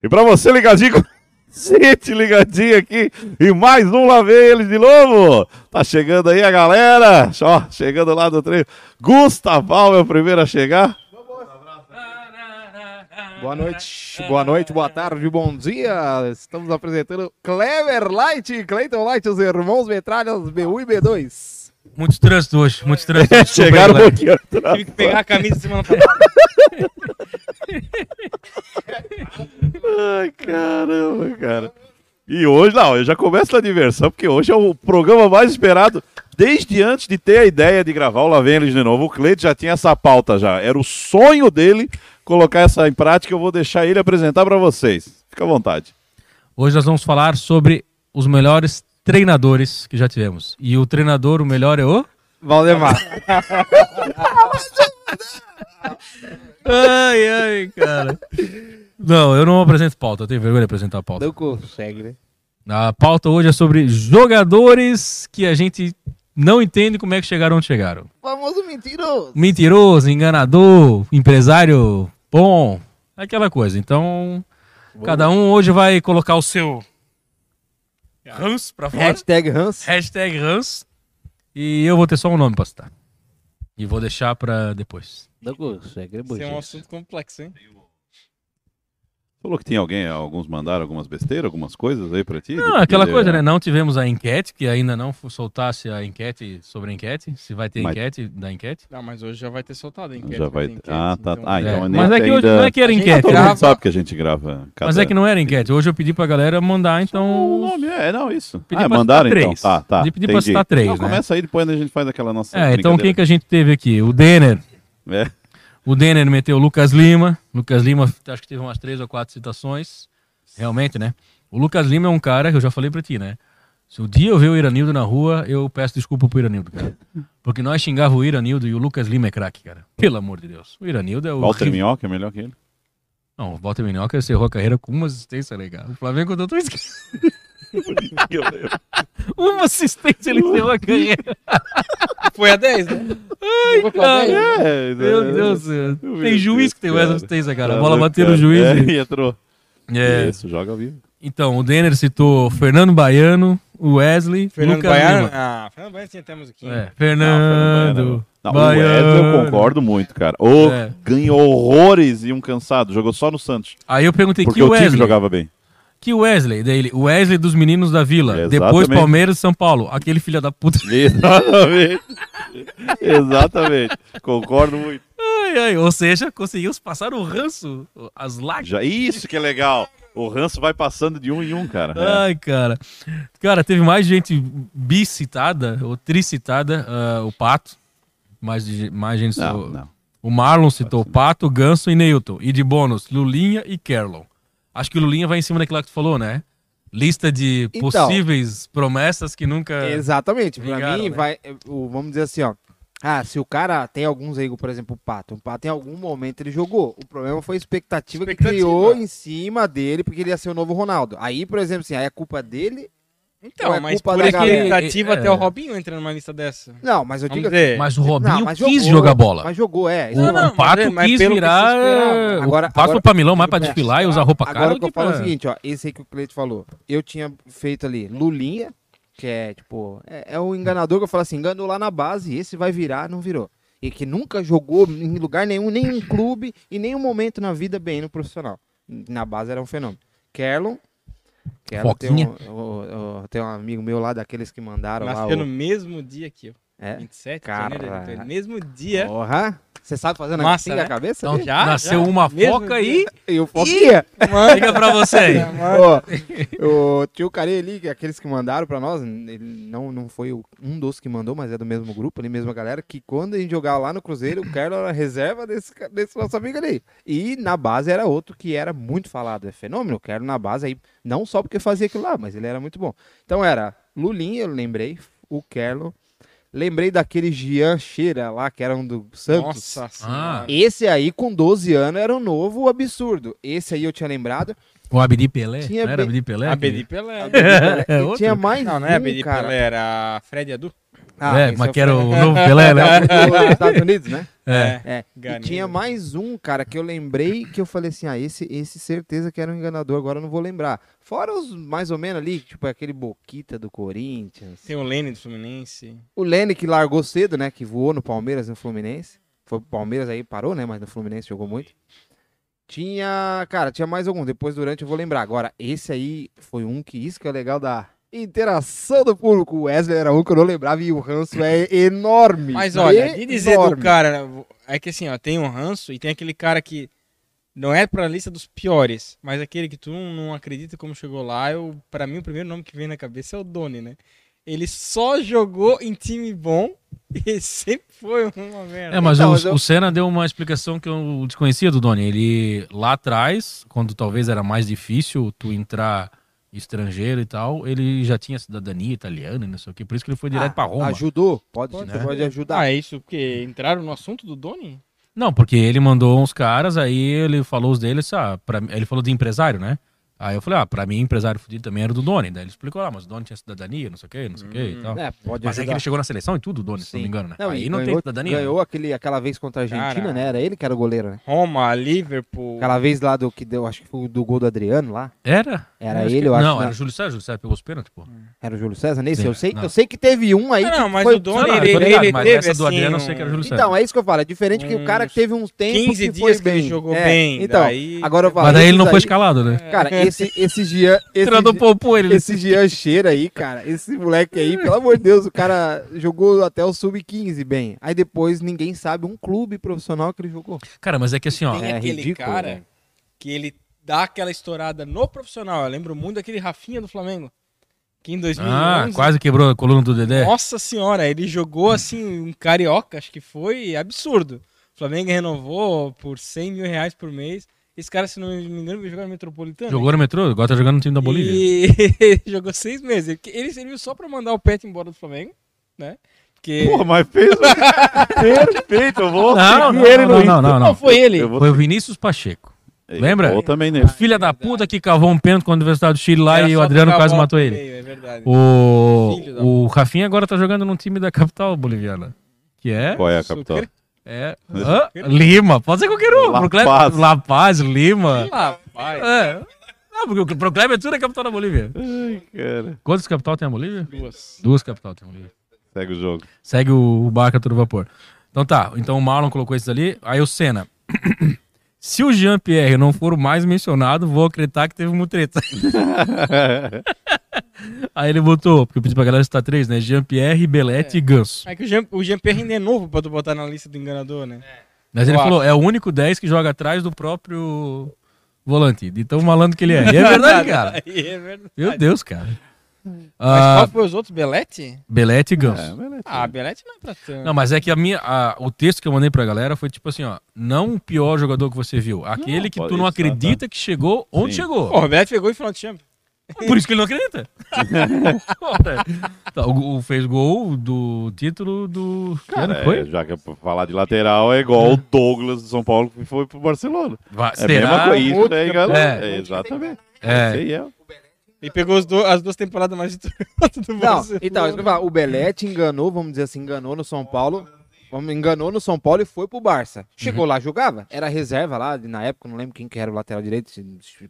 E pra você ligadinho gente ligadinho aqui e mais um lá vem eles de novo. Tá chegando aí a galera. Ó, chegando lá do treino. Gustavão é o primeiro a chegar. Boa noite, boa noite, boa tarde, bom dia. Estamos apresentando Clever Light, Clayton Light, os irmãos metralhas B1 e B2. Muito trânsito hoje, muito trânsito. Aí, Chegaram um pouquinho atrás. Tive que pegar a camisa semana passada. Ai, caramba, cara. E hoje, não, eu já começo a diversão, porque hoje é o programa mais esperado desde antes de ter a ideia de gravar o Lá Vem Eles de novo. O Cleide já tinha essa pauta já. Era o sonho dele colocar essa em prática. Eu vou deixar ele apresentar para vocês. Fica à vontade. Hoje nós vamos falar sobre os melhores treinadores que já tivemos. E o treinador, o melhor é o. Valdemar. Ai, ai, cara. Não, eu não apresento pauta, eu tenho vergonha de apresentar pauta. Não consegue, né? A pauta hoje é sobre jogadores que a gente não entende como é que chegaram onde chegaram. Famoso mentiroso. Mentiroso, enganador, empresário bom, aquela coisa. Então, cada um hoje vai colocar o seu Hans pra fora. Hashtag Hans. Hashtag Hans. E eu vou ter só um nome pra citar. E vou deixar pra depois. Não consegue, né, Isso é um assunto complexo, hein? Falou que tinha alguém, alguns mandaram algumas besteiras, algumas coisas aí pra ti? Não, aquela coisa, né? Não tivemos a enquete, que ainda não soltasse a enquete sobre a enquete. Se vai ter Mas- enquete da enquete. Não, mas hoje já vai ter soltado a enquete. Já vai. ter enquete, Ah, tá. Ah, então É, nem Mas é que hoje ainda- não é que era enquete. Todo né? mundo sabe que a gente grava. Cada... Mas é que não era enquete. Hoje eu pedi pra galera mandar, O então. nome é, não, isso. Pedi ah, pra mandaram citar então. três. Tá, tá. Pedi- pedi pra citar três, Não, né? Começa aí, depois a gente faz aquela nossa. É, então quem que a gente teve aqui? O Denner. É. O Denner meteu o Lucas Lima. Lucas Lima, acho que teve umas três ou quatro citações. Realmente, né? O Lucas Lima é um cara que eu já falei pra ti, né? Se o dia eu ver o Iranildo na rua, eu peço desculpa pro Iranildo, cara. Porque nós xingava o Iranildo e o Lucas Lima é craque, cara. Pelo amor de Deus. O Iranildo é o. Walter Minhoca é melhor que ele. Não, o Walter Minhoca encerrou a carreira com uma assistência legal. O Flamengo eu tô esquecendo. Uma assistência ele encerrou a carreira. Foi a 10, né? Ai, cara. É, Meu Deus do céu. Tem juiz que tem essa assistência, cara. A Tá bola bateu no juiz. É, e- entrou. É. Isso, joga ao vivo. Então, o Denner citou Fernando Baiano, o Wesley, Fernando Lucas Baiano. Lima. Ah, Fernando Baiano tinha até musiquinha. É, Fernando. Não, o Wesley eu concordo muito, cara. O É. ganhou horrores e um cansado. Jogou só no Santos. Aí eu perguntei Porque que o time Wesley. jogava bem. Que Wesley? Daí ele, o Wesley dos meninos da Vila. É, Depois exatamente. Palmeiras e São Paulo. Aquele filho da puta. Exatamente. Exatamente. Concordo muito. Ai, ai. Ou seja, conseguimos passar o ranço, as lágrimas. Já, isso que é legal. O ranço vai passando de um em um, cara. É. Ai, cara. Cara, teve mais gente bicitada ou tricitada. ah, o Pato. Mais, mais gente. Não, o- não. O Marlon citou Pato, Ganso e Neilton. E de bônus, Lulinha e Kerlon. Acho que o Lulinha vai em cima daquilo que tu falou, né? Lista de Então. possíveis promessas que nunca. Exatamente. Pra Vingaram, mim, né? vai. Vamos dizer assim, ó. Ah, se o cara tem alguns aí, por exemplo, o Pato. O Pato em algum momento ele jogou. O problema foi a expectativa, que Expectativa. criou em cima dele, porque ele ia ser o novo Ronaldo. Aí, por exemplo, assim, aí é culpa dele. Então, é mas por expectativa É. até o Robinho entra numa lista dessa. Não, mas eu digo. Mas o Robinho Não, mas quis jogou, jogar bola. Mas jogou, é. O, que eu Não, o Pato mas- quis pelo que se virar. esperava. o Agora- Pato agora- foi pra Milão mais pra É. desfilar e usar roupa cara. Agora do que eu falo é o seguinte, ó. Esse aí que o Cleito falou. Eu tinha feito ali Lulinha, que é tipo. É, é o enganador que eu falo assim: enganou lá na base, esse vai virar, não virou. E que nunca jogou em lugar nenhum, nenhum clube e nenhum momento na vida bem no profissional. Na base era um fenômeno. Kerlon. Tem Foquinha. um, o- o- tem um amigo meu lá, daqueles que mandaram lá. Nasceu o- no mesmo dia que eu. É? 27 de Cara. janeiro. Então, Mesmo dia. Porra! Você sabe fazer na assim né? cabeça? Então? Já, nasceu já. uma Mesmo foca aí. E o Foquinha! Liga pra você aí. Ó, o tio Care ali, que é aqueles que mandaram pra nós, ele não, não foi um dos que mandou, mas é do mesmo grupo, ali, mesma galera, que quando a gente jogava lá no Cruzeiro, o Carlos era reserva desse, desse nosso amigo ali. E na base era outro que era muito falado, é fenômeno, o Carlos na base aí, não só porque fazia aquilo lá, mas ele era muito bom. Então era Lulinha, eu lembrei, o Carlos, lembrei daquele Jean Cheira lá, que era um do Santos. Nossa senhora. Esse aí, com 12 anos, era um novo absurdo. Esse aí eu tinha lembrado. O Abdi Pelé? Tinha não era Abdi Pelé? A que- BD Pelé. É tinha mais Não, não é a um, BD cara. Pelé, era Fred Adu. Ah, é, esse mas que era o novo Pelé, né? É, o dos Estados Unidos, né? É. É, e tinha mais um, cara, que eu lembrei que eu falei assim, ah, esse, esse certeza que era um enganador, agora eu não vou lembrar. Fora os mais ou menos ali, tipo aquele Boquita do Corinthians. Tem o Lene do Fluminense. O Lene que largou cedo, né, que voou no Palmeiras e no Fluminense. Foi pro Palmeiras aí, parou, né, mas no Fluminense jogou muito. Tinha, cara, tinha mais algum, depois durante eu vou lembrar. Agora, esse aí foi um que isso que é legal da interação do público. O Wesley era um que eu não lembrava e o ranço é enorme. Mas olha, de dizer do Enorme. cara, é que assim, ó, tem um ranço e tem aquele cara que não é pra lista dos piores, mas aquele que tu não, não acredita como chegou lá, eu, pra mim o primeiro nome que vem na cabeça é o Doni, né? Ele só jogou em time bom e sempre foi uma merda. É, mas Então, o, mas eu- o Senna deu uma explicação que eu desconhecia do Doni. Ele, lá atrás, quando talvez era mais difícil tu entrar estrangeiro e tal, ele já tinha cidadania italiana e não sei o que, por isso que ele foi direto Ah, pra Roma. Ajudou? Pode, Pode, né? pode ajudar. Ah, é isso porque entraram no assunto do Doni? Não, porque ele mandou uns caras, aí ele falou os deles, ah, pra, ele falou de empresário, né? Aí eu falei, ah, pra mim empresário fudido também era do Doni. Daí ele explicou, ah, mas o Doni tinha cidadania, não sei o que, não sei o que e tal. É, pode Mas é que ajudar. ele chegou na seleção e tudo, o Doni, se não me engano, né? Não, aí e não tem ganhou, cidadania. né? ganhou aquele, aquela vez contra a Argentina, Cara. né? Era ele que era o goleiro, né? Roma, Liverpool. Aquela vez lá do que deu, acho que foi o do gol do Adriano lá. Era? Era Eu acho ele, que- eu acho. Não, né? era o Júlio César, o Júlio César pegou os pênaltis, pô. Era o Júlio César nesse? Sim, eu, sei, não. eu sei que teve um aí. Ah, que não, mas foi... o Doni, ele, ligado, ele mas teve essa do assim, Adriano eu sei que era o Júlio César. Então, é isso que eu falo. É diferente que o cara que Uns teve uns tempos 15 que dias foi que bem. ele jogou É, bem, Então, agora eu falo. Mas daí ele não foi aí- escalado, né? Cara, esse, esse dia. Esse dia- ele. Esse Jean Cheira aí, cara, esse moleque aí, pelo amor de Deus, o cara jogou até o sub-15 bem. Aí depois ninguém sabe um clube profissional que ele jogou. Cara, mas é que assim, ó. Tem É aquele ridículo, cara velho. que ele dá aquela estourada no profissional. Eu lembro muito daquele Rafinha do Flamengo. Que em 2011... Ah, quase quebrou a coluna do Dedé. Nossa senhora, ele jogou assim, um carioca, acho que foi absurdo. O Flamengo renovou por 100 mil reais por mês. Esse cara, se não me engano, jogar no Metropolitano. Jogou no metrô, agora tá jogando no time da Bolívia. E jogou seis meses. Ele- serviu só pra mandar o Pet embora do Flamengo, né? Porque... Porra, mas fez perfeito, eu vou Não, não, ele não, no não, não, Não, não. foi ele. Foi o Vinícius Pacheco. Ei, Lembra? Eu também O nesse. filho da puta que cavou um pênalti com a Universidade do Chile lá Era e o Adriano quase matou ele. meio, é verdade. O, o Rafinha agora tá jogando num time da capital boliviana. Que é? Qual é a Sucre. É. Hã? Lima. Pode ser qualquer um. La Pro Kleber- Paz. La Paz, Lima. Ah, vai. É. Não, porque o pro Kleber tudo é capital da Bolívia. Ai, cara. Quantas capital tem a Bolívia? Duas. Duas capital tem a Bolívia. Segue o jogo. Segue o, o barco a todo vapor. Então tá, então o Marlon colocou esses ali. Aí o Senna. Se o Jean-Pierre não for o mais mencionado, vou acreditar que teve uma treta. Aí ele botou, porque eu pedi pra galera citar três, né? Jean-Pierre, Belete e Ganso. É que o Jean, o Pierre ainda é novo pra tu botar na lista do enganador, né? Mas ele falou, é o único 10 que joga atrás do próprio volante. De tão malandro que ele é. E é verdade, cara. É verdade. Meu Deus, cara. Mas Ah, qual foi os outros? Belete? Belete e Ganso. É, beleza. Ah, Belete não é pra tanto. Não, mas é que a minha, a- o texto que eu mandei pra galera foi tipo assim, ó. Não o pior jogador que você viu. Aquele Não, que tu não tá, acredita que chegou onde Sim. chegou. Pô, o Belete pegou em final de Champions. Por isso que ele não acredita. Tá, o, o- fez gol do título do. Cara, foi? é, já que é pra falar de lateral, é igual o Douglas do São Paulo que foi pro Barcelona. Vai- É a mesma coisa, campeão. galera. É. É, exatamente. É. Esse aí é. Ele pegou do- as duas temporadas mais vitoriosas do Não, Barcelona. então, o Belete enganou, vamos dizer assim, enganou no São Paulo. Vamos, enganou no São Paulo e foi pro Barça. Chegou lá, jogava. Era reserva lá, na época, não lembro quem que era o lateral direito.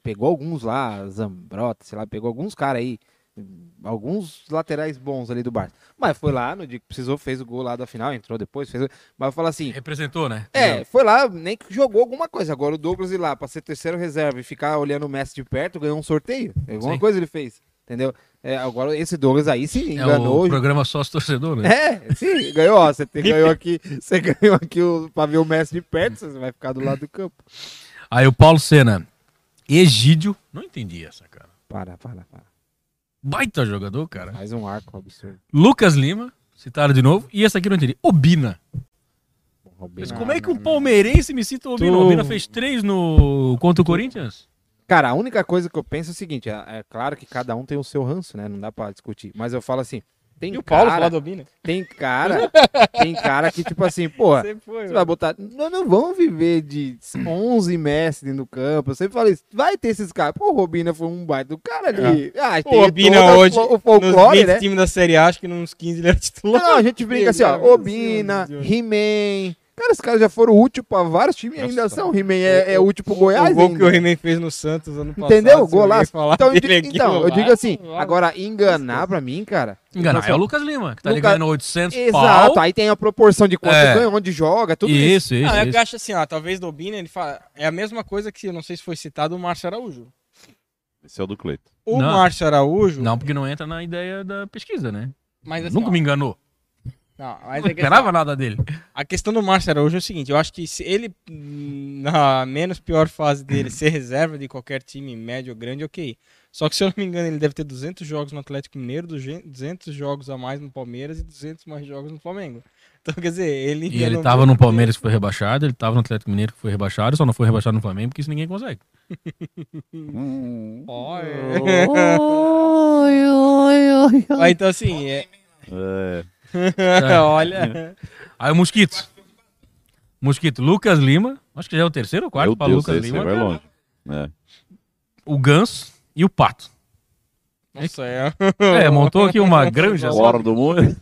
Pegou alguns lá, Zambrota, sei lá, pegou alguns caras aí. Alguns laterais bons ali do Barça. Mas foi lá, no dia que precisou, fez o gol lá da final, entrou depois, fez. Mas eu falo assim, Representou, né? é, foi lá, nem que jogou alguma coisa. Agora o Douglas ir lá pra ser terceiro reserva e ficar olhando o Messi de perto, ganhou um sorteio. Alguma Sim. coisa ele fez. Entendeu? É, agora esse Douglas aí É enganou. o programa sócio torcedor, né? É, sim, ganhou, ó. Você te- ganhou aqui, você ganhou aqui o, pra ver o Messi de perto, você vai ficar do lado do campo. Aí o Paulo Senna. Egídio. Não entendi essa, cara. Para, para, para. Baita jogador, cara. Mais um arco absurdo. Lucas Lima. Citaram de novo. E essa aqui não entendi. Obina. Mas Não, como é que um palmeirense me cita o Obina? Tu- Obina fez três no... contra o Corinthians? Cara, a única coisa que eu penso é o seguinte: é, é claro que cada um tem o seu ranço, né? Não dá pra discutir. Mas eu falo assim: tem E o Paulo cara, do Obina? tem cara, tem cara que, tipo assim, porra, Sempre foi. Você vai botar. Nós não vamos viver de 11 mestres dentro do campo. Eu sempre falei isso. Vai ter esses caras. Pô, o Robina foi um baita do cara ali. Ah, O Obina todo hoje, o nos folclore, 20 né? times da Série A, acho que nos 15 ele era titular. Não, a gente brinca assim, ó. Meu Deus Obina, do céu. He-Man, Cara, esses caras já foram úteis pra vários times e ainda são. O He-Man é, é útil pro Goiás o gol ainda. que o He-Man fez no Santos ano passado. Entendeu? Golaço. falar Então, eu dele digo, aqui, então, eu digo assim, agora enganar pra mim, cara. Enganar é o Lucas Lima, que tá Lucas- ligando 800 Exato, pau. aí tem a proporção de quanto É. ganha, onde joga, tudo isso. Isso, isso, Não, é isso. que eu acho assim, ó, talvez do Bini, ele fala, é a mesma coisa que, eu não sei se foi citado, o Márcio Araújo. Esse é o do Cleiton. O Não. Márcio Araújo, Não, porque não entra na ideia da pesquisa, né? mas assim, Nunca ó, me enganou. Não, mas Não é que, assim, esperava nada dele. A questão do Márcio Araújo é o seguinte, eu acho que se ele, hum, na menos pior fase dele, ser reserva de qualquer time médio ou grande, ok. Só que se eu não me engano, ele deve ter 200 jogos no Atlético Mineiro, 200 jogos a mais no Palmeiras e 200 mais jogos no Flamengo. Então, quer dizer, ele... E ele tava no Palmeiras que foi rebaixado, ele tava no Atlético Mineiro que foi rebaixado, só não foi rebaixado no Flamengo porque isso ninguém consegue. Ó, é. Ah, então, assim, é... É. olha... Aí o Mosquito. Mosquito, Lucas Lima, acho que já é o terceiro ou quarto para Deus, Lucas esse Lima. vai longe. É. O Ganso e o Pato. Nossa, é... É, montou aqui uma granja. Fora do mundo.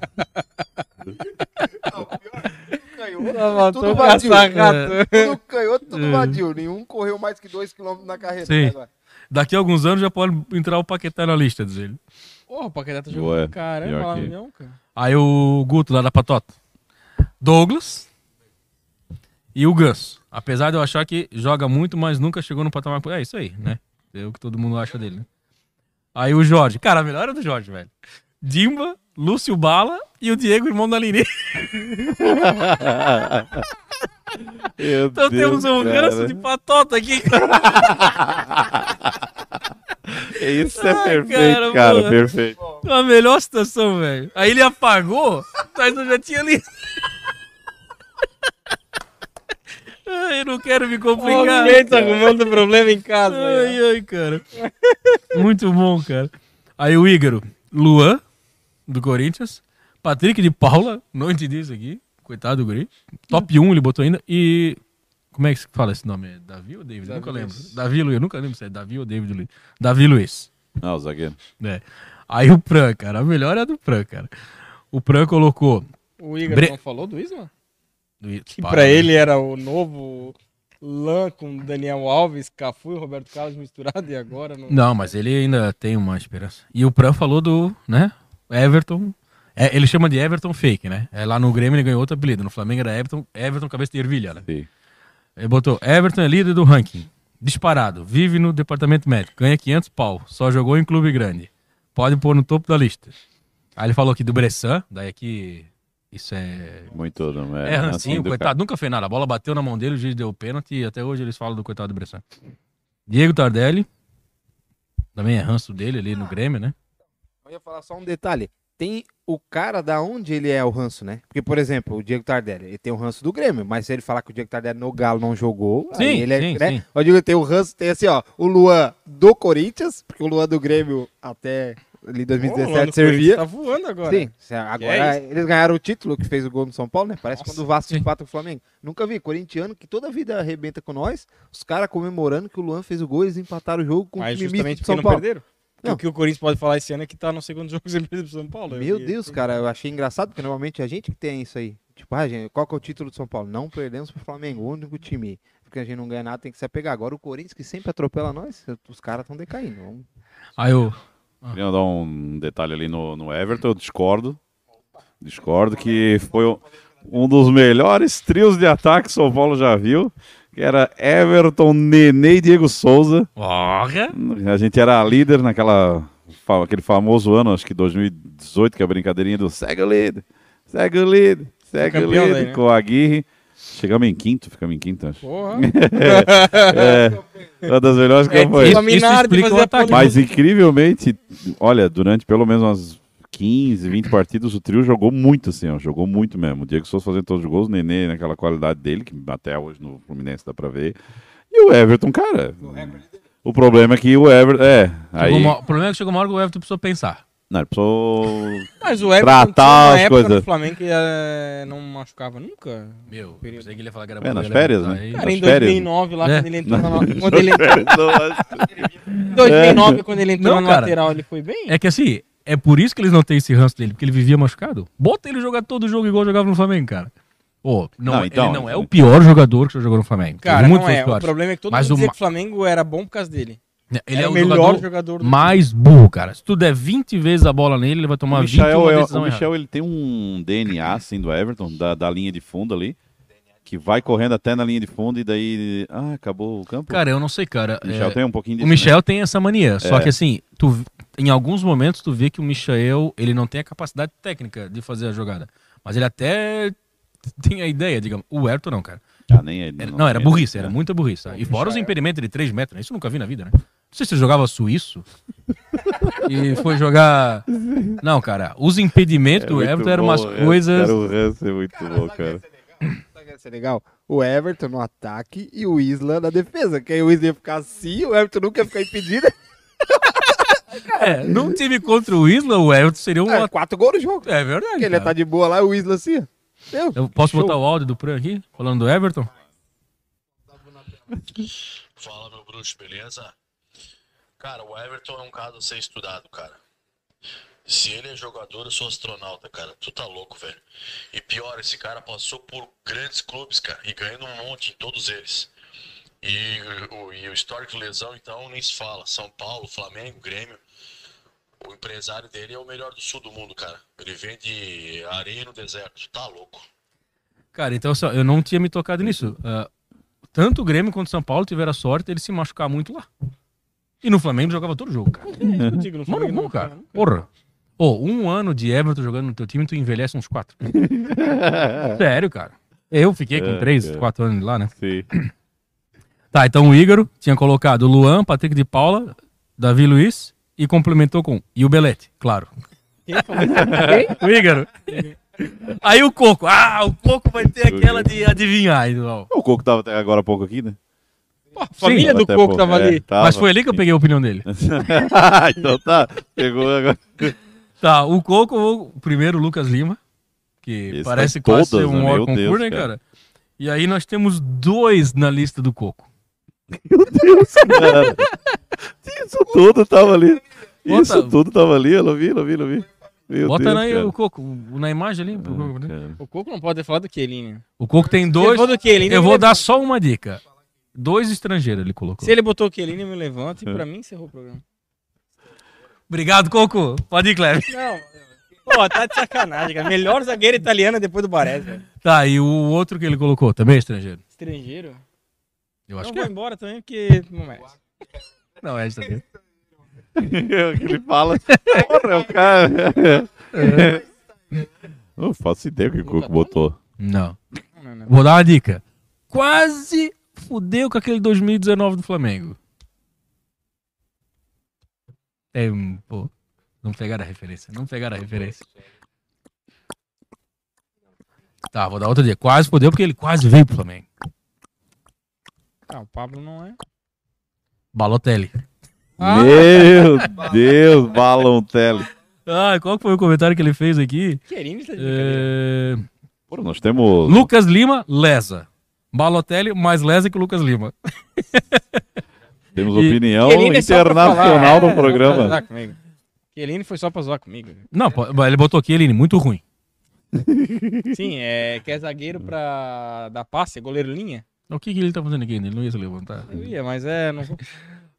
Tudo vadio. Tudo canhoto, tudo É. vadio. Nenhum correu mais que 2km na carreira. Sim. agora. Daqui a alguns anos já pode entrar o Paquetá na lista, diz ele. Porra, o Paquetá tá jogando caramba pior lá que- no Leão, cara. Aí o Guto lá da Patota. Douglas e o Ganso. Apesar de eu achar que joga muito, mas nunca chegou no patamar. É isso aí, né? É o que todo mundo acha dele, né? Aí o Jorge. Cara, a melhor é do Jorge, velho. Dimba, Lúcio Bala e o Diego, irmão da. Meu Então Deus, temos um cara. ganso de patota aqui. Isso é Ai, perfeito, cara, cara, mano. perfeito. A melhor situação, velho. Aí ele apagou, mas eu já tinha lido. Ai, eu não quero me complicar. Alguém tá arrumando problema em casa. Ai, aí, ai, cara. Muito bom, cara. Aí o Ígaro, Luan, do Corinthians. Patrick de Paula, não entendi isso aqui. Coitado do guri. Top 1 ele botou ainda. E. Como é que se fala esse nome? É Davi ou David? Davi nunca lembro. Davi Luiz. Eu nunca lembro se é Davi ou David Luiz. Davi Luiz. Não, o zagueiro. É. Aí o Pran, cara. A melhor é a do Pran, cara. O Pran colocou. O Igor Bre- não falou do Isla? Que Para, pra ele era o novo Lan com Daniel Alves, Cafu e Roberto Carlos misturado e agora não. Não, mas ele ainda tem uma esperança. E o Pran falou do, né? Everton. É, ele chama de Everton fake, né? É, lá no Grêmio ele ganhou outro apelido. No Flamengo era Everton, Everton cabeça de ervilha, né? Sim. Ele botou Everton é líder do ranking. Disparado. Vive no departamento médico. Ganha 500 pau. Só jogou em clube grande. Pode pôr no topo da lista. Aí ele falou aqui do Bressan. Daí aqui. Isso é. Muito, não É, é? rancinho, do coitado. Nunca fez nada. A bola bateu na mão dele, o juiz deu pênalti e até hoje eles falam do coitado do Bressan. Diego Tardelli. Também é ranço dele ali no Grêmio, né? Eu ia falar só um detalhe. Tem o cara da onde ele é o ranço, né? Porque, por exemplo, o Diego Tardelli, ele tem o ranço do Grêmio, mas se ele falar que o Diego Tardelli no Galo não jogou, Sim, aí ele é, sim, né? sim. Eu digo, tem o ranço, tem assim, ó, o Luan do Corinthians, porque o Luan do Grêmio até ali Ô, o Lan 2017 do servia. Corinthians Tá voando agora. Sim, se- agora é eles ganharam o título que fez o gol no São Paulo, né? Parece Nossa, quando o Vasco empata com o Flamengo. Nunca vi, corintiano que toda a vida arrebenta com nós, os caras comemorando que o Luan fez o gol, eles empataram o jogo com Mas o time justamente porque São não Paulo. perderam. Não. O que o Corinthians pode falar esse ano é que tá no segundo jogo sem perder pro São Paulo. Meu E- Deus, cara, eu achei engraçado, porque normalmente é a gente que tem isso aí. Tipo, ah, gente, qual que é o título do São Paulo? Não perdemos pro Flamengo, o único time. Porque a gente não ganha nada, tem que se apegar. Agora o Corinthians, que sempre atropela nós, os caras estão decaindo. Vamos- Aí o. Queria dar um detalhe ali no, no Everton, eu discordo. Discordo que foi um- um dos melhores trios de ataque que São Paulo já viu. Que era Everton, Nenê e Diego Souza. Porra! A gente era líder naquela aquele famoso ano, acho que 2018, que é a brincadeirinha do segue o líder, segue o líder, segue o líder, daí, né? com o Aguirre. Chegamos em quinto, ficamos em quinto, acho. Porra. É, uma das melhores É campanhas. Isso- o Minardi explica Mas incrivelmente, olha, durante pelo menos umas 15, 20 partidas, o trio jogou muito assim, ó, jogou muito mesmo. O Diego Souza fazendo todos os gols, o Nenê naquela qualidade dele, que até hoje no Fluminense dá pra ver. E o Everton, cara. O problema é que o Everton. É, aí. Chegou uma- O problema é que chegou uma hora que o Everton precisou pensar. Não, ele precisou. Mas o Everton Tratar tinha uma as época coisas. no Flamengo que eh, não machucava nunca. Meu, Período. pensei que ele ia falar que era É, nas férias, ia- né? aí- Cara, em Nas férias, 2009, lá É. quando ele entrou na, quando ele entrou, em 2009, quando ele entrou Não, no cara. lateral, ele foi bem? É que assim, é por isso que eles não têm esse ranço dele, porque ele vivia machucado. Bota ele jogar todo jogo igual jogava no Flamengo, cara. Pô, não, Não, então, ele não é o pior jogador que já jogou no Flamengo. Cara, Teve não é. O problema é que todo Mas mundo o dizia ma- que o Flamengo era bom por causa dele. Ele Era é o melhor jogador jogador do mais burro, cara. Se tu der 20 vezes a bola nele, ele vai tomar O 20 Michel, é- decisão o Michel ele tem um DNA assim do Everton, da, da linha de fundo ali, que vai correndo até na linha de fundo e daí. Ah, acabou o campo. Cara, eu não sei, cara. o Michel É, tem um pouquinho o disso. Michel tem essa mania. Só É. que assim, tu, em alguns momentos tu vê que o Michel, ele não tem a capacidade técnica de fazer a jogada. Mas ele até tem a ideia, digamos. O Everton não, cara. Né? Ah, nem ele. Era- não, era burrice, né? era muita burrice. tá? E fora os impedimentos de 3 metros, né? Isso eu nunca vi na vida, né? Não sei se jogava suíço e foi jogar. Não, cara, os impedimentos É do muito Everton eram bom, umas é, coisas. Cara, o é muito bom, cara. Sabe que ia ser legal? O Everton no ataque e o Isla na defesa. Que aí o Isla ia ficar assim, o Everton nunca ia ficar impedido. É, num time contra o Isla, o Everton seria um. É, quatro gols no jogo. É verdade. Porque ele cara. tá de boa lá e o Isla assim. Meu, Eu posso show. botar o áudio do Pran aqui, falando do Everton? Fala, meu bruxo, beleza? Cara, o Everton é um caso a ser estudado, cara. Se ele é jogador, eu sou astronauta, cara. Tu tá louco, velho. E pior, esse cara passou por grandes clubes, cara, e ganhando um monte em todos eles. E o, e o histórico de lesão, então, nem se fala. São Paulo, Flamengo, Grêmio. O empresário dele é o melhor do sul do mundo, cara. Ele vende areia no deserto. Tá louco. Cara, então assim, eu não tinha me tocado nisso. Ah, tanto o Grêmio quanto o São Paulo tiveram a sorte de ele se machucar muito lá. E no Flamengo jogava todo jogo, cara. Eu digo, no Mano, bom, não, cara. Porra. Ô, um ano de Everton jogando no teu time, tu envelhece uns quatro. Sério, cara. Eu fiquei com É, três, é. quatro anos lá, né? Sim. Tá, então o Ígaro tinha colocado o Luan, Patrick de Paula, Davi Luiz e complementou com e o Belete, claro. Quem? O Ígaro. Aí o Coco. Ah, o Coco vai ter aquela de adivinhar. Então. O Coco tava até agora há pouco aqui, né? Pô, a família Tava do até Coco pouco, tava é, ali. tava. Mas foi ali que eu peguei a opinião dele. então tá. Pegou agora. Tá, o Coco, o primeiro, o Lucas Lima, que Esse parece quase todas, ser um né? concurso, né, cara. cara? E aí nós temos dois na lista do Coco. Cara, isso tudo tava ali. Bota- Isso tudo tava ali, eu não vi, não vi, não vi. Meu Bota Deus, aí cara. o Coco, na imagem ali. pro Coco, né? Cara. O Coco não pode ter falado do Chiellini. O Coco tem dois. do Chiellini, Eu vou levanta. dar só uma dica. Dois estrangeiros ele colocou. Se ele botou o Chiellini, eu me levanto É. e pra mim encerrou o programa. Obrigado, Coco. Pode ir, Cleber. Não, pô, tá de sacanagem, cara. Melhor zagueiro italiano depois do Baresi, velho. Tá, e o outro que ele colocou também é estrangeiro. Estrangeiro? Eu acho Eu que vou é. embora também, porque não merece. Não, é estrangeiro. que ele fala. Porra, é o cara. Não faço ideia o que o Coco botou. Não. Vou dar uma dica. Quase fudeu com aquele 2019 do Flamengo. É, hum, pô. Não pegaram a referência. Não pegaram a referência. Tá, vou dar outra dica. Quase fudeu porque ele quase veio pro Flamengo. Ah, o Pablo não é. Balotelli. Ah. Meu Deus, Balontelli. Ah, qual foi o comentário que ele fez aqui? Chiellini tá. É... Pô, nós temos. Lucas Lima, lesa. Balotelli mais lesa que o Lucas Lima. Temos E- opinião é internacional no é, programa. comigo. Chiellini foi só pra zoar comigo. Não, ele botou aqui, Eline, muito ruim. Sim, é que é zagueiro pra dar passe, é goleiro linha. O que, que ele tá fazendo aqui? Ele não ia se levantar. Eu ia, mas é. Não...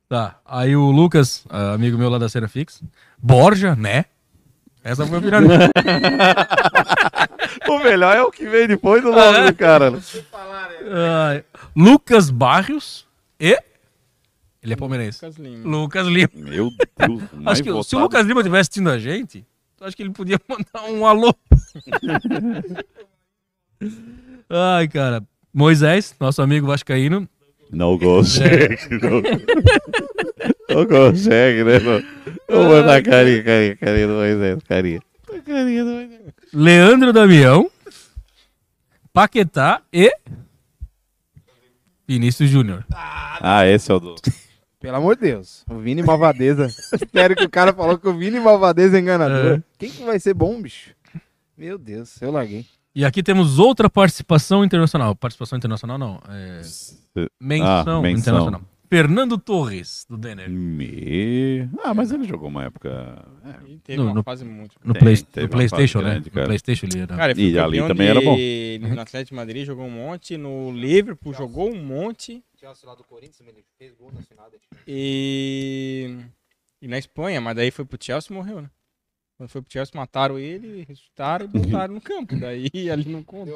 Tá, aí o Lucas, ah, amigo meu lá da Cena Fix. Borja, né? Essa foi a dele. O melhor é o que vem depois do nome do cara. Ai, Lucas Barrios e... Ele é palmeirense. Lucas Lima. Lucas Lima. Meu Deus. Acho que se o votado. Lucas Lima tivesse assistindo a gente, eu acho que ele podia mandar um alô. Ai, cara. Moisés, nosso amigo vascaíno. Não consegue. Não, não consegue, né? Não, não manda carinha, carinha, carinha do Moisés, carinha. Carinha do Moisés. Leandro Damião. Paquetá e... Vinícius Júnior. Ah, esse é o do. Pelo amor de Deus. O Vini Malvadeza. Sério que o cara falou que o Vini Malvadeza é enganador. É. Quem que vai ser bom, bicho? Meu Deus, eu larguei. E aqui temos outra participação internacional. Participação internacional não. É... Menção, Ah, menção. internacional. Fernando Torres, do Denner. Me... Ah, mas ele jogou uma época. é, E teve No- uma no- fase muito. No, Tem, Play- no PlayStation, né? grande, no cara. PlayStation ele era. Cara, ele E ali campeão também era bom. de- No Atlético de Madrid jogou um monte, no Liverpool jogou um monte Chelsea lá do Corinthians, ele fez gol na final da e e na Espanha, mas daí foi pro Chelsea e morreu, né? Quando foi pro Chelsea mataram ele, ressuscitaram e botaram no campo. Daí ali não conta.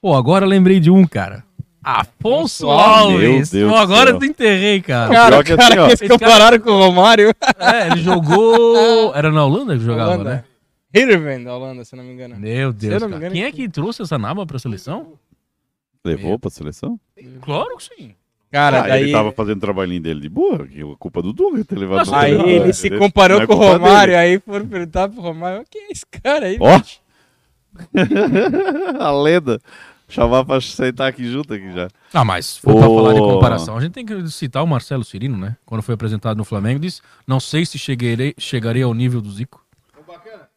Pô, agora eu lembrei de um, cara. Afonso Alves. Meu Deus Pô, agora eu te enterrei, cara. Cara, o cara assim, ó, que eles compararam com o Romário. É, ele jogou. Era na Holanda que jogava, Holanda. né? Heerenveen da Holanda, se eu não me engano. Meu eu Deus. cara. engano, Quem é que trouxe essa naba pra seleção? Levou pra seleção? Claro que sim. Cara, ah, daí ele tava fazendo o trabalhinho dele de boa, que a culpa do Dunga ter levado Aí ele né? se comparou é com o Romário, dele. aí foram perguntar pro Romário, quem é esse cara aí? Ó! a lenda. Chamar pra sentar aqui junto aqui já. Ah, mas pra Ô. falar de comparação, a gente tem que citar o Marcelo Cirino, né? Quando foi apresentado no Flamengo, disse: Não sei se chegarei, chegarei ao nível do Zico. Ô, bacana.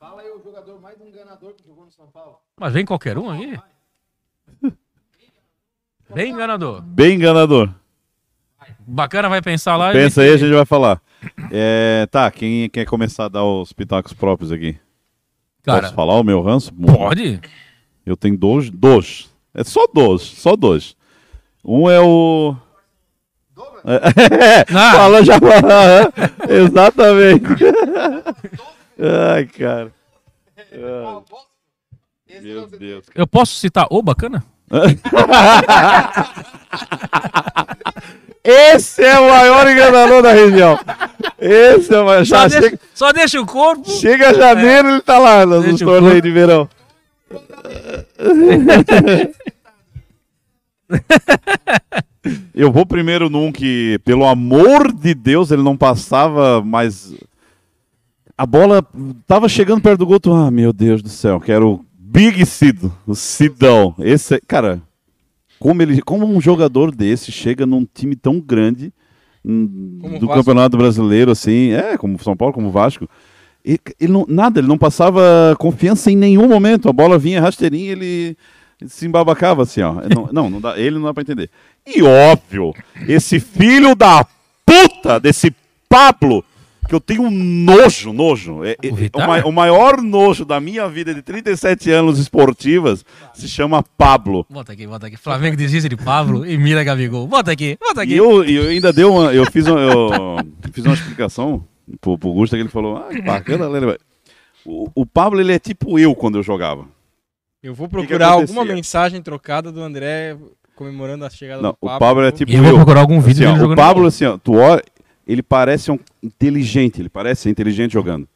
Fala aí o jogador mais enganador que jogou no São Paulo. Mas vem qualquer um aí. Bem enganador. Bem enganador. Bacana vai pensar lá Pensa aí, a gente vai falar. É, tá, quem quer começar a dar os pitacos próprios aqui? Cara, Posso falar o meu ranço? pode? Eu tenho dois, dois. É só dois, só dois. Um é o. É, Ah. fala já. Exatamente. Ai, cara. Ai, meu Deus, cara. Eu posso citar o bacana? Esse é o maior enganador da região. Esse é o maior. Só Já deixa, chega, só deixa o corpo. chega janeiro, ele tá lá nos Deixa torneios de verão. Eu vou primeiro num que, pelo amor de Deus, ele não passava mais. A bola tava chegando perto do gol. Ah, meu Deus do céu, que era o Big Cido, o Sidão. Esse, é- cara, como ele, como um jogador desse chega num time tão grande hum, Como do Vasco. Campeonato Brasileiro, assim, é, como São Paulo, como Vasco. E- Ele não, nada, ele não passava confiança em nenhum momento. A bola vinha rasteirinha, ele se embabacava assim, ó. Não, não, não dá, ele não dá pra entender. E óbvio, esse filho da puta desse Pablo, que eu tenho um nojo, nojo. É, é- O Vittar? o, o maior nojo da minha vida de 37 anos esportivas se chama Pablo. Bota aqui, bota aqui. Flamengo desiste de Pablo e mira Gabigol. Bota aqui, bota aqui. E eu, eu ainda deu uma. Eu fiz uma, eu fiz uma explicação pro, pro Gusta que ele falou: Ah, que bacana, né? O, o Pablo, ele é tipo eu quando eu jogava. Eu vou que que procurar alguma mensagem trocada do André comemorando a chegada Não, do Pablo. o Pablo é tipo E eu vou eu. procurar algum vídeo Assim, ó, dele o jogando. Pablo, assim, ó, tu olha, ele parece um inteligente, ele parece ser inteligente jogando.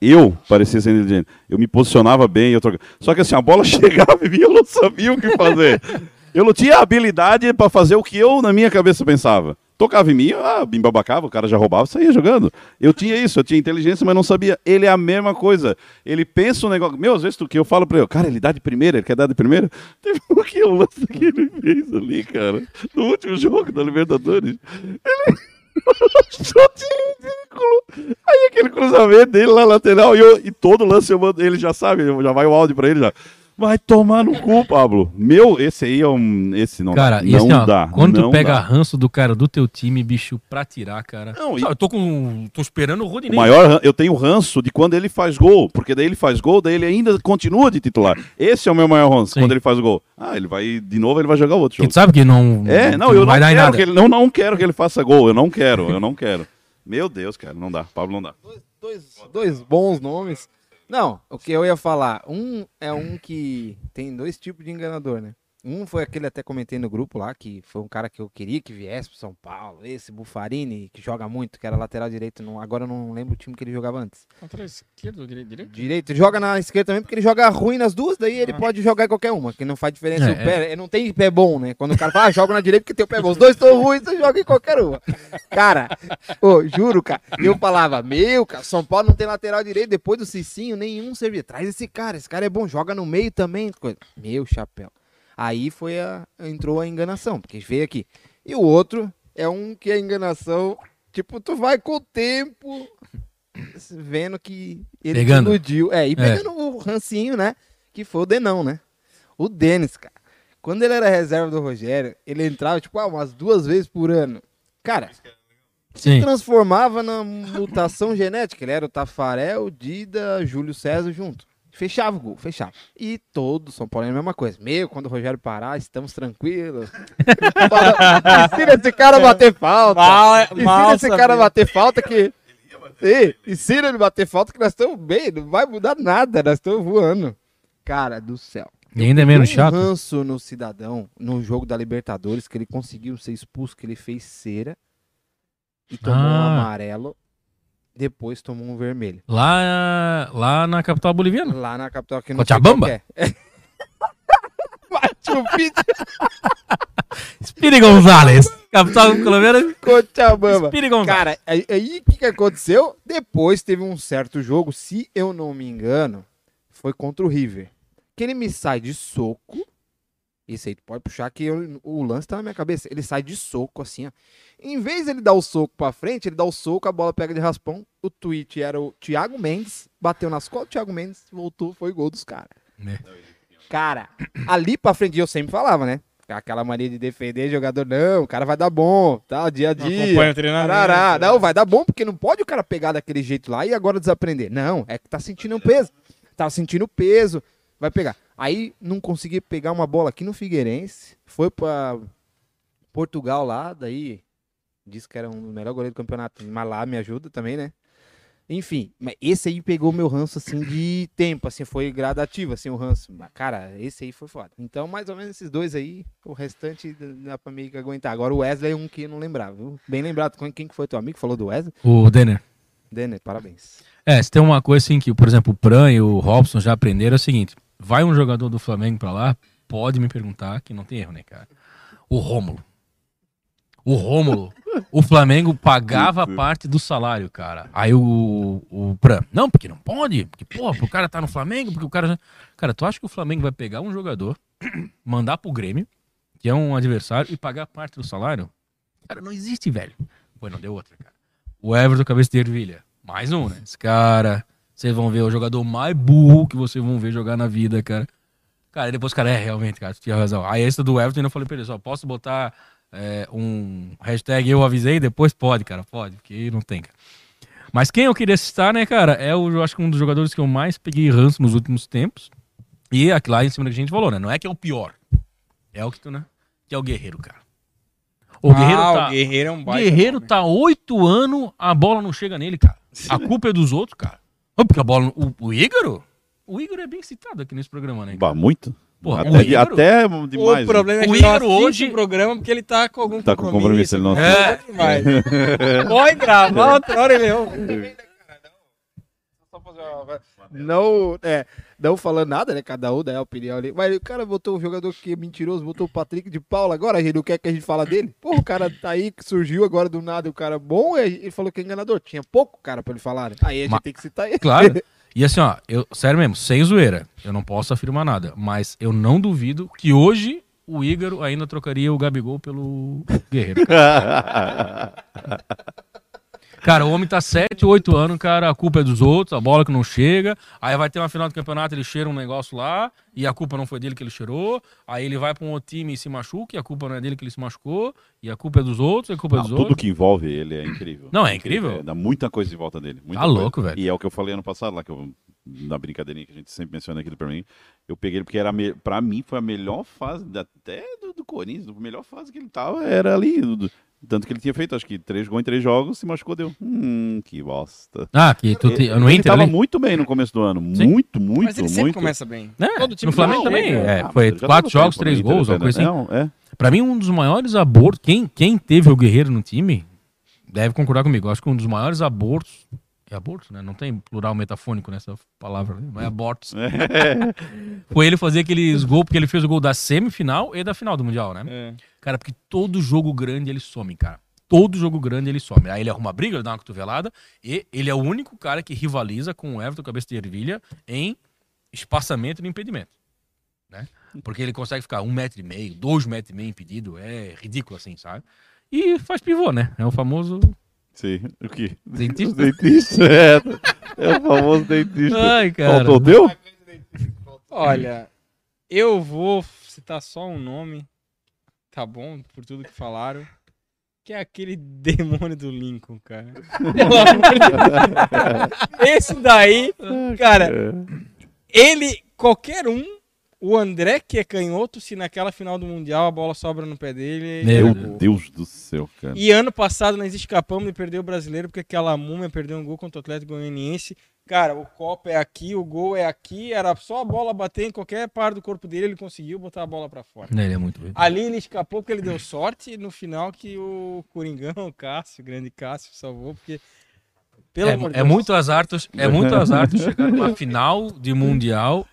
Eu parecia ser inteligente. Eu me posicionava bem, eu trocava. Só que assim, a bola chegava e eu não sabia o que fazer. Eu não tinha habilidade para fazer o que eu na minha cabeça pensava. Tocava em mim, ah, me babacava, o cara já roubava, saía jogando. Eu tinha isso, eu tinha inteligência, mas não sabia. Ele é a mesma coisa. Ele pensa um negócio. Meu, às vezes tu que eu falo pra ele, cara, ele dá de primeira, ele quer dar de primeira. Teve um que lance que ele fez ali, cara, no último jogo da Libertadores. Ele. Chute ridículo. Aí aquele cruzamento dele lá lateral, e, eu- e todo lance eu mando, ele já sabe, já vai o áudio pra ele já. Vai tomar no cu, Pablo. Meu, esse aí é um. Esse não Cara, dá. e não assim, ó, dá. quando não tu pega dá. ranço do cara do teu time, bicho, pra tirar, cara. Não, e- eu tô com. tô esperando o O Rodinei. maior, ran- eu tenho ranço de quando ele faz gol, porque daí ele faz gol, daí ele ainda continua de titular. Esse é o meu maior ranço, Sim. quando ele faz o gol. Ah, ele vai, de novo, ele vai jogar outro Que jogo. tu sabe que não. É, não, eu não vai dar em quero nada. que ele, não, não quero que ele faça gol, eu não quero, eu não quero. Meu Deus, cara, não dá, Pablo não dá. Dois, dois bons nomes. Não, o que eu ia falar. Um é um que tem dois tipos de enganador, né? Um foi aquele até comentei no grupo lá, que foi um cara que eu queria que viesse pro São Paulo. Esse Bufarini, que joga muito, que era lateral direito. Não, agora eu não lembro o time que ele jogava antes. Contra a esquerda ou direito? direito? Joga na esquerda também, porque ele joga ruim nas duas, daí ele pode jogar em qualquer uma, que não faz diferença. É, o pé, ele não tem pé bom, né? Quando o cara fala, ah, joga na direita porque tem o pé bom. Os dois estão ruins, você joga em qualquer uma. Cara, ô, juro, cara, eu falava, meu, cara, São Paulo não tem lateral direito, depois do Cicinho, nenhum servia. Traz esse cara, esse cara é bom, joga no meio também. coisa. Meu chapéu. Aí foi a, entrou a enganação, porque veio aqui. E o outro é um que a enganação, tipo, tu vai com o tempo vendo que ele Pegando. iludiu. É, e pegando o rancinho, né? Que foi o Denão, né? O Denis, cara. Quando ele era reserva do Rogério, ele entrava, tipo, ah, umas duas vezes por ano. Cara, Sim. transformava na mutação genética. Ele era o Tafarel, Dida, Júlio César junto. Fechava o gol, fechava. E todo São Paulo é a mesma coisa. Meu, quando o Rogério parar, estamos tranquilos. Ensina esse cara a bater falta. Mal, Ensina mal esse cara a bater falta que. Sim, ensina ele a bater falta que nós estamos bem, não vai mudar nada, nós estamos voando. Cara do céu. E ainda é menos um chato. ranço no cidadão no jogo da Libertadores que ele conseguiu ser expulso, que ele fez cera e tomou um Ah. amarelo, depois tomou um vermelho. Lá, lá na capital boliviana. Lá na capital que não Cochabamba? sei é. Machu Picchu, Spiri Gonzalez. Capital colombiana. Cochabamba. Spiri Gonzalez. Cara, aí aí o que, que aconteceu? Depois teve um certo jogo, se eu não me engano, foi contra o River. Que ele me sai de soco. Isso aí, tu pode puxar que eu- o lance tá na minha cabeça. Ele sai de soco, assim, ó. Em vez de ele dar o soco pra frente, ele dá o soco, a bola pega de raspão. O tweet era o Thiago Mendes, bateu nas costas do Thiago Mendes, voltou, foi gol dos caras. É. Cara, ali pra frente eu sempre falava, né? Aquela mania de defender jogador, não, o cara vai dar bom, tá, dia a dia. acompanha o treinamento. Tarará. Não, vai dar bom, porque não pode o cara pegar daquele jeito lá e agora desaprender. Não, é que tá sentindo um peso. Tá sentindo peso, vai pegar. Aí não consegui pegar uma bola aqui no Figueirense, foi pra Portugal lá, daí disse que era um melhor goleiro do campeonato, mas lá me ajuda também, né? Enfim, mas esse aí pegou meu ranço assim de tempo, assim, foi gradativo assim o ranço. Mas, cara, esse aí foi foda. Então, mais ou menos esses dois aí, o restante dá pra meio que aguentar. Agora o Wesley é um que eu não lembrava, viu? Bem lembrado. Quem quem que foi teu amigo que falou do Wesley? O Denner. Denner, parabéns. É, se tem uma coisa assim que, por exemplo, o Pran e o Robson já aprenderam é o seguinte: vai um jogador do Flamengo pra lá, pode me perguntar que não tem erro, né, cara? O Rômulo. O Rômulo. o Flamengo pagava parte do salário, cara. Aí o, o Pran, não, porque não pode. Porque, pô, o cara tá no Flamengo, porque o cara. já- Cara, tu acha que o Flamengo vai pegar um jogador, mandar pro Grêmio, que é um adversário, e pagar parte do salário? Cara, não existe, velho. Pô, não deu outra, cara. O Everton Cabeça de Ervilha. Mais um, né? Esse cara, vocês vão ver o jogador mais burro que vocês vão ver jogar na vida, cara. Cara, e depois, cara, é, realmente, cara, tu tinha razão. Aí esse do Everton, eu falei pra ele, só posso botar é, um hashtag eu avisei? Depois pode, cara, pode, porque não tem, cara. Mas quem eu queria citar, né, cara, é o, eu acho que um dos jogadores que eu mais peguei ranço nos últimos tempos. E aqui lá em cima que a gente falou, né? Não é que é o pior. É o que tu, né? Que é o Guerreiro, cara. O Guerreiro ah, tá... o Guerreiro é um O baita Guerreiro tá oito anos, a bola não chega nele, cara. A culpa é dos outros, cara. Porque a bola. O, o Ígaro? O Ígaro é bem citado aqui nesse programa, né? Bah, muito. Porra, até, o Ígaro- até demais. O né? problema é O que Ígaro não assiste hoje- o programa porque ele tá com algum Tá com compromisso, ele não É. Demais. Pode gravar outra hora ele é um- Não, é, não falando nada, né? Cada um dá a opinião ali. Mas o cara botou um jogador que é mentiroso, botou o Patrick de Paula. Agora a gente não quer que a gente fala dele. Pô, o cara tá aí, que surgiu agora do nada, o cara bom, e ele falou que é enganador. Tinha pouco cara pra ele falar. né? Aí a gente Ma- tem que citar ele. Claro. E assim, ó, eu, sério mesmo, sem zoeira, eu não posso afirmar nada, mas eu não duvido que hoje o Ígaro ainda trocaria o Gabigol pelo Guerreiro. Cara, o homem tá 7, 8 anos, cara, a culpa é dos outros, a bola que não chega. Aí vai ter uma final do campeonato, ele cheira um negócio lá, e a culpa não foi dele que ele cheirou. Aí ele vai pra um outro time e se machuca, e a culpa não é dele que ele se machucou, e a culpa é dos outros, e a culpa é Não, dos tudo outros. que envolve ele é incrível. Não, é incrível. É, dá muita coisa em volta dele. muita Tá coisa. louco, velho. E é o que eu falei ano passado lá, que eu, na brincadeirinha que a gente sempre menciona aqui pra mim. Eu peguei ele porque era me, pra mim foi a melhor fase, até do, do Corinthians, a melhor fase que ele tava era ali. do- do- tanto que ele tinha feito, acho que três gols em três jogos, se machucou, deu. Hum, que bosta. Ah, que tu te, ele, no ele Inter tava ali? muito bem no começo do ano. Sim. Muito, muito, Mas ele sempre muito. começa bem. É, Todo time no Flamengo também, é, Ah, foi quatro tava jogos, três Inter, gols, uma até, coisa né? assim. Não, é. Pra mim, um dos maiores abortos, quem, quem teve o Guerreiro no time, deve concordar comigo. Acho que um dos maiores abortos, é aborto, né? Não tem plural metafônico nessa palavra, né? não é abortos. Foi ele fazer aqueles gols, porque ele fez o gol da semifinal e da final do Mundial, né? É. Cara, porque todo jogo grande ele some, cara. Todo jogo grande ele some. Aí ele arruma briga, ele dá uma cotovelada, e ele é o único cara que rivaliza com o Everton Cabeça de Ervilha em espaçamento e no impedimento. Né? Porque ele consegue ficar um metro e meio, dois metros e meio impedido, é ridículo assim, sabe? E faz pivô, né? É o famoso Sim, o que? dentista. Dentista, é. É o famoso dentista. Ai, cara. Faltou o teu? Olha, eu vou citar só um nome, tá bom, por tudo que falaram. que é aquele demônio do Lincoln, cara. Pelo amor de Deus. Esse daí, cara, ele, qualquer um, o André, que é canhoto, se naquela final do Mundial a bola sobra no pé dele. Meu é. Deus do céu, cara. E ano passado nós escapamos de perder o brasileiro porque aquela múmia perdeu um gol contra o Atlético Goianiense. Cara, o copo é aqui, o gol é aqui, era só a bola bater em qualquer parte do corpo dele, ele conseguiu botar a bola pra fora. Ele é muito doido. Ali ele escapou porque ele deu sorte e no final que o Coringão, o Cássio, o grande Cássio, salvou, porque. Pelo amor de É, é Deus, muito azar, tu, é muito azar tu chegar numa final de mundial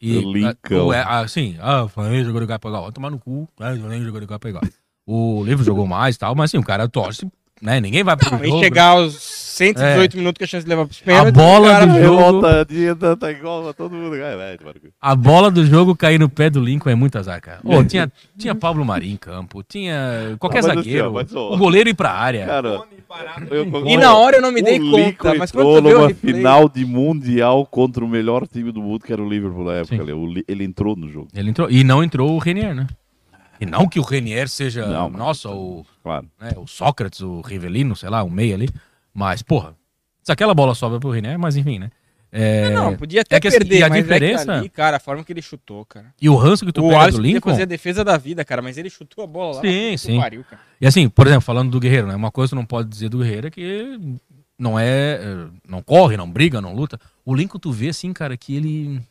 e Lincoln. ah, o- é, assim, ah, o Flamengo jogou de cá pra vai tomar no cu, né, o Flamengo jogou de pra pegar. O Livro jogou mais e tal, mas assim, o cara torce, né, ninguém vai pro Não, e jogo. chegar aos 118 minutos que a chance de levar pros pênaltis. bola o cara- do jogo- tá, tá igual a todo mundo. Vai, vai. A bola do jogo cair no pé do Lincoln é muito azar, cara. Ô, tinha, tinha Pablo Marim em campo, tinha qualquer Ah, mas assim, zagueiro, o goleiro ir pra área. Cara, eu- E na hora eu não me dei conta, mas quando entrou numa final de mundial contra o melhor time do mundo, que era o Liverpool na época. O Li- Ele entrou no jogo, Ele entrou, e não entrou o Renier, né? E não que o Renier seja, Não, mas- nossa, o, claro. né, o Sócrates, o Rivelino, sei lá, o meio ali. Mas, porra, se aquela bola sobra pro Renier, mas enfim, né? É, Não, podia até é que assim, perder, e a mas diferença- é que ali, cara, a forma que ele chutou, cara. E o ranço que tu o pega Alisson do Lincoln... fazer a defesa da vida, cara, mas ele chutou a bola lá. Sim, sim. pariu, cara. E assim, por exemplo, falando do Guerreiro, né? Uma coisa que tu não pode dizer do Guerreiro é que não é. é, Não corre, não briga, não luta. O Lincoln, tu vê assim, cara, que ele.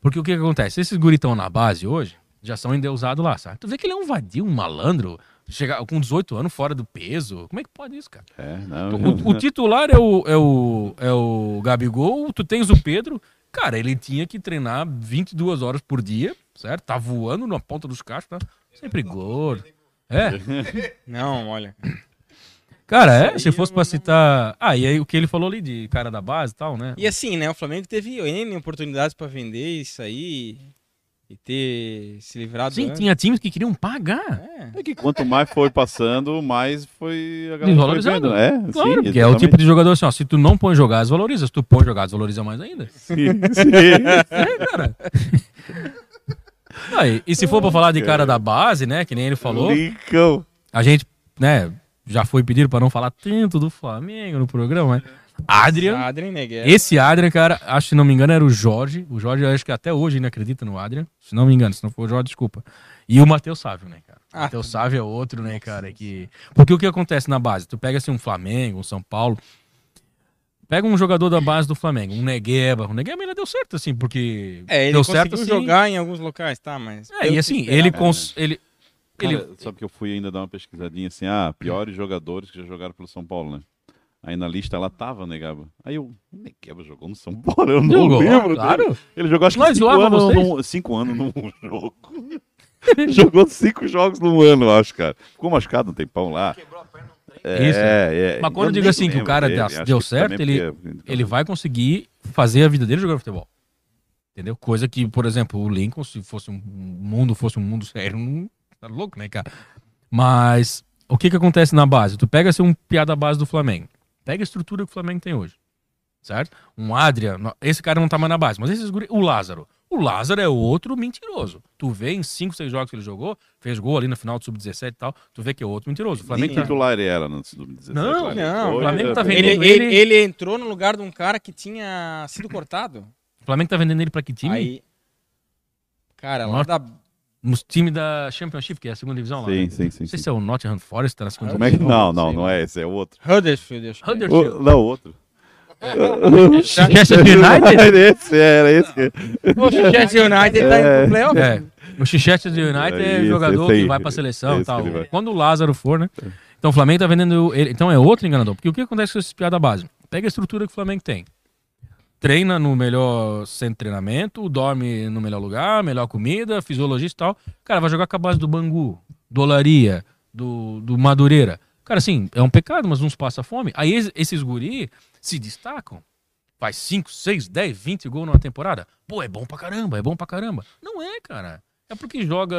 Porque o que, que acontece? Esses guritão na base hoje já são endeusados lá, sabe? Tu vê que ele é um vadio, um malandro, chegar com 18 anos fora do peso. Como é que pode isso, cara? É, não. O, o titular é o, é, o, é o Gabigol, tu tens o Pedro. Cara, ele tinha que treinar 22 horas por dia, certo? Tá voando na ponta dos cachos, tá? Sempre gordo. É. Não, olha. Cara, é, se fosse pra citar. Ah, e aí o que ele falou ali de cara da base e tal, né? E assim, né, o Flamengo teve N oportunidades pra vender isso aí e ter se livrado Sim, antes. tinha times que queriam pagar. É. É que quanto mais foi passando, mais foi a galera foi Desvalorizando. vendo. É, Claro, sim, porque é o tipo de jogador assim, ó. Se tu não põe jogar, desvaloriza. Se tu põe jogar, desvaloriza mais ainda. Sim, sim. É, cara. Ah, e, e se for pra falar de cara da base, né? Que nem ele falou, Lincoln. a gente, né, já foi pedido pra não falar tanto do Flamengo no programa, né? Adrian. Adrien Neguer. Esse Adrian, cara, acho que se não me engano era o Jorge. O Jorge, eu acho que até hoje ainda acredita no Adrian. Se não me engano, se não for o Jorge, desculpa. E o Matheus Sávio, né, cara? O Ah, Matheus Sávio é outro, né, cara? Que... Porque o que acontece na base? Tu pega assim um Flamengo, um São Paulo. Pega um jogador da base do Flamengo, um Negueba. O Negueba ainda deu certo, assim, porque. É, ele deu conseguiu certo assim. jogar em alguns locais, tá, mas... É, e assim, esperava, ele, né? cons... ele, ele Cara, sabe que eu fui ainda dar uma pesquisadinha assim, ah, piores jogadores que já jogaram pelo São Paulo, né? Aí na lista ela tava, Negaba. Aí eu, Negaba jogou no São Paulo, eu não Jogou, lembro. claro. Ele jogou acho que cinco anos, num, cinco anos num jogo. jogou cinco jogos num ano, eu acho, cara. Ficou machucado um tempão lá. É, Isso. é, Mas quando eu nem digo assim que o cara dele, deu- deu certo, ele- porque- ele vai conseguir fazer a vida dele jogando futebol. Entendeu? Coisa que, por exemplo, o Lincoln, se fosse um mundo, fosse um mundo sério, não tá louco, né, cara? Mas o que que acontece na base? Tu pega assim um piada base do Flamengo. Pega a estrutura que o Flamengo tem hoje. Certo? Um Adrian, no- esse cara não tá mais na base, mas esses guri- o Lázaro. O Lázaro é outro mentiroso. Tu vê em 5, 6 jogos que ele jogou, fez gol ali no final do sub-17 e tal, tu vê que é outro mentiroso. O Nem Flamengo tá... titular ele era no sub-17. Não, não, Foi, o Flamengo tá é, vendo- Ele, vendendo ele, ele- ele entrou no lugar de um cara que tinha sido cortado. O Flamengo tá vendendo ele pra que time? Aí. Cara, lá Norte- da. No time da Championship, que é a segunda divisão lá. né? Sim, sim, sim. Não sei sim. se é o Nottingham Forest, tá na segunda Como é que... divisão. Não, não, não é esse, é outro. Huddersfield, é. Huddersfield. O, não, outro. Manchester United? esse era esse. que- O Manchester United tá indo É. pro playoff. É. O Manchester United é Isso, jogador esse que vai pra seleção e tal. Quando o Lázaro for, né? Então o Flamengo tá vendendo ele. Então é outro enganador. Porque o que acontece com esse piada base? Pega a estrutura que o Flamengo tem. Treina no melhor centro de treinamento, dorme no melhor lugar, melhor comida, fisiologista e tal. Cara, vai jogar com a base do Bangu, do Olaria, do, do Madureira. Cara, assim, é um pecado, mas uns passa fome. Aí es- esses guri se destacam. Faz 5, 6, 10, 20 gols numa temporada. Pô, é bom pra caramba, é bom pra caramba. Não é, cara. É porque joga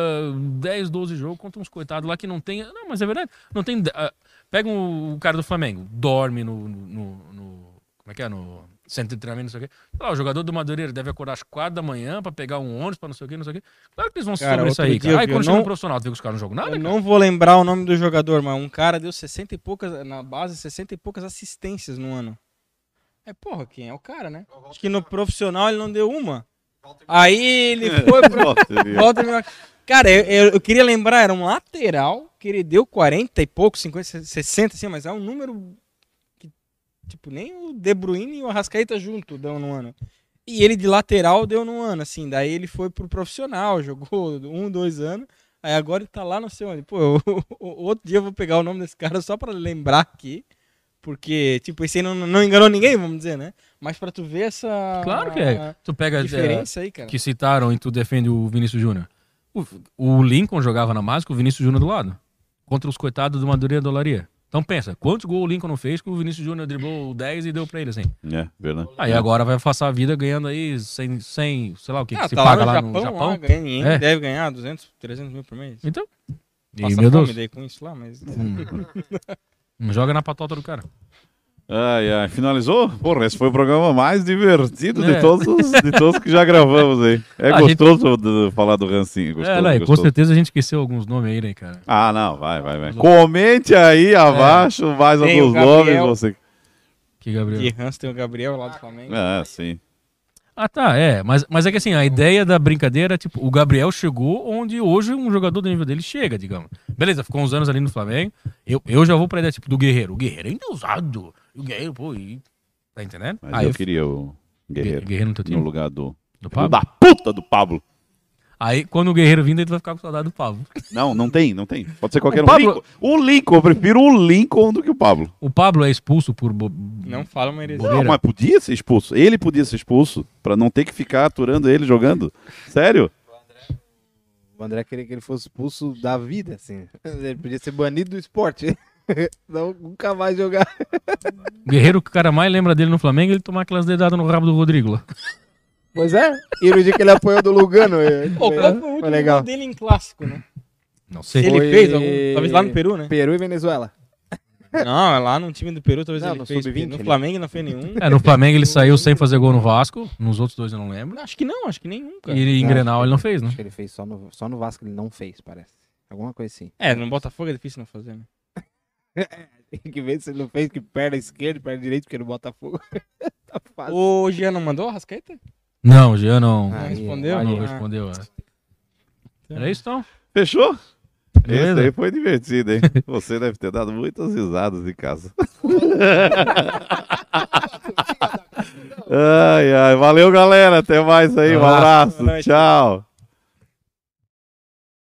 10, 12 jogos contra uns coitados lá que não tem. Não, mas é verdade. Não tem. ah, pega o cara do Flamengo, dorme no, no, no- como é que é? No centro de treinamento, não sei o quê. Sei lá, o jogador do Madureira deve acordar às quatro da manhã pra pegar um ônibus, pra não sei o quê, não sei o quê. Claro que eles vão se Cara, outro sobressair, dia cara. eu Aí vi, quando eu chega no não- profissional, tu vê que os caras não jogam nada, Eu cara. não vou lembrar o nome do jogador, mas um cara deu 60 e poucas, na base, 60 e poucas assistências no ano. É, porra, quem é o cara, né? Acho que no profissional ele não deu uma. Aí ele foi meu- Cara, eu, eu- eu queria lembrar, era um lateral que ele deu 40 e pouco, 50, 60, assim, mas é um número tipo, nem o De Bruyne e o Arrascaeta junto dão no ano. E ele de lateral deu no ano, assim, daí ele foi pro profissional, jogou um, dois anos, aí agora ele tá lá não sei onde. Pô, eu- outro dia eu vou pegar o nome desse cara só pra lembrar aqui, porque, tipo, esse aí não, não enganou ninguém, vamos dizer, né? Mas pra tu ver essa Claro que é. Tu pega é, diferença aí, cara. que citaram e tu defende o Vinícius Júnior. O, o Lincoln jogava na mágica, o Vinícius Júnior do lado. Contra os coitados do Madureira e Dolaria. Então pensa, quantos gols o Lincoln não fez que o Vinícius Júnior driblou 10 e deu pra ele, assim. É, verdade. Aí agora vai passar a vida ganhando aí 100, 100 sei lá o que, que Ah, se tá paga lá lá no no Japão, Japão. lá, ganha, É. deve ganhar 200, 300 mil por mês. Então. E, Passa meu fome Deus, daí com isso lá, mas... não joga na patota do cara. Ai, ai, finalizou? Porra, esse foi o programa mais divertido de, É. todos, os- de todos que já gravamos aí. É A gente- gostoso de falar do Rancinho. Gostoso, é, com gostoso. certeza a gente esqueceu alguns nomes aí, né, cara. Ah, não, vai, vai, vai. Comente aí abaixo mais Tem alguns nomes. Você... Que Gabriel. De Hans tem o Gabriel lá do Flamengo. Ah, sim. Ah, tá, é. Mas, mas é que assim, a ideia da brincadeira, tipo, o Gabriel chegou onde hoje um jogador do nível dele chega, digamos. Beleza, ficou uns anos ali no Flamengo. Eu, eu já vou pra ideia, tipo, do Guerreiro. O Guerreiro é ainda usado. O Guerreiro, pô, e... Tá entendendo? Mas Aí eu eu queria o Guerreiro Guerreiro no teu time? no lugar do, Do Pablo? da puta do Pablo. Aí, quando o Guerreiro vindo, ele vai ficar com saudade do Pablo. Não, não tem, não tem. Pode ser qualquer O um. Pablo- Lincoln. O Lincoln, eu prefiro o Lincoln do que o Pablo. O Pablo é expulso por... Bo... Não fala uma heresia. Não, mas podia ser expulso. Ele podia ser expulso pra não ter que ficar aturando ele jogando. Sério? O André queria que ele fosse expulso da vida, assim. Ele podia ser banido do esporte. Não, nunca mais jogar. O Guerreiro, que o cara mais lembra dele no Flamengo, ele tomar aquelas dedadas no rabo do Rodrigo lá. Pois é. E no dia que ele apoiou do Lugano. é, Pô, foi, qual foi o último foi legal. dele em clássico, né? Não Se sei. ele Foi- fez algum... Talvez lá no Peru, né? Peru e Venezuela. Não, é lá no time do Peru talvez Não, ele no fez. sub-20 No ele- Flamengo não fez nenhum. É, no Flamengo ele saiu sem fazer gol no Vasco. Nos outros dois eu não lembro. Acho que não, acho que nenhum, cara. E em Não, Grenal ele não fez, né? Acho que ele fez só no, só no Vasco, ele não fez, parece. Alguma coisa assim. É, no Botafogo é difícil não fazer, né? Tem que ver se ele não fez que perna esquerda e perna direita, porque no Botafogo tá fácil. O Jean não mandou a Rascaeta? Não, o Jean não, Ah, respondeu? não aí. respondeu. é. Era isso então? Fechou? Esse Beleza. aí foi divertido, hein? Você deve ter dado muitas risadas em casa. ai, ai. Valeu, galera. Até mais aí. Um Abraço. Tchau.